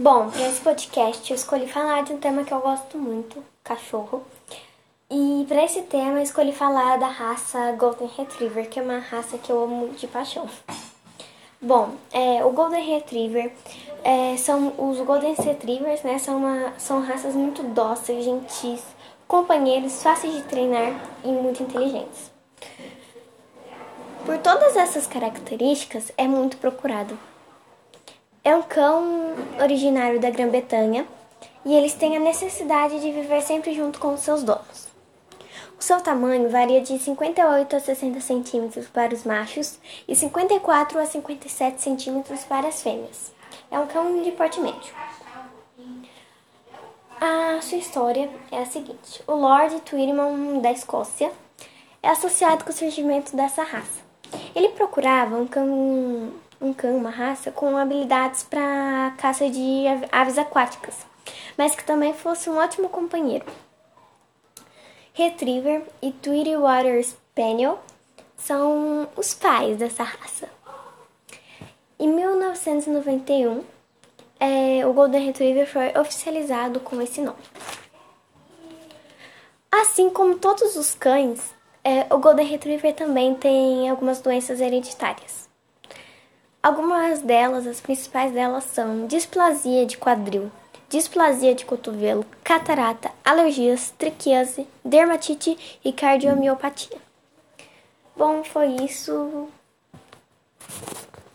Bom, para esse podcast eu escolhi falar de um tema que eu gosto muito, cachorro. E para esse tema eu escolhi falar da raça Golden Retriever, que é uma raça que eu amo de paixão. Bom, é, o Golden Retriever é, são os Golden Retrievers, né? São, uma, são raças muito dóceis, gentis, companheiros, fáceis de treinar e muito inteligentes. Por todas essas características, é muito procurado. É um cão originário da Grã-Bretanha e eles têm a necessidade de viver sempre junto com os seus donos. O seu tamanho varia de 58 a 60 centímetros para os machos e 54 a 57 centímetros para as fêmeas. É um cão de porte médio. A sua história é a seguinte: o Lord Twirman da Escócia é associado com o surgimento dessa raça. Ele procurava um cão um cão, uma raça com habilidades para caça de aves aquáticas, mas que também fosse um ótimo companheiro. Retriever e Tweety Water Spaniel são os pais dessa raça. Em 1991, é, o Golden Retriever foi oficializado com esse nome. Assim como todos os cães, é, o Golden Retriever também tem algumas doenças hereditárias. Algumas delas, as principais delas são displasia de quadril, displasia de cotovelo, catarata, alergias, triquiase, dermatite e cardiomiopatia. Bom, foi isso.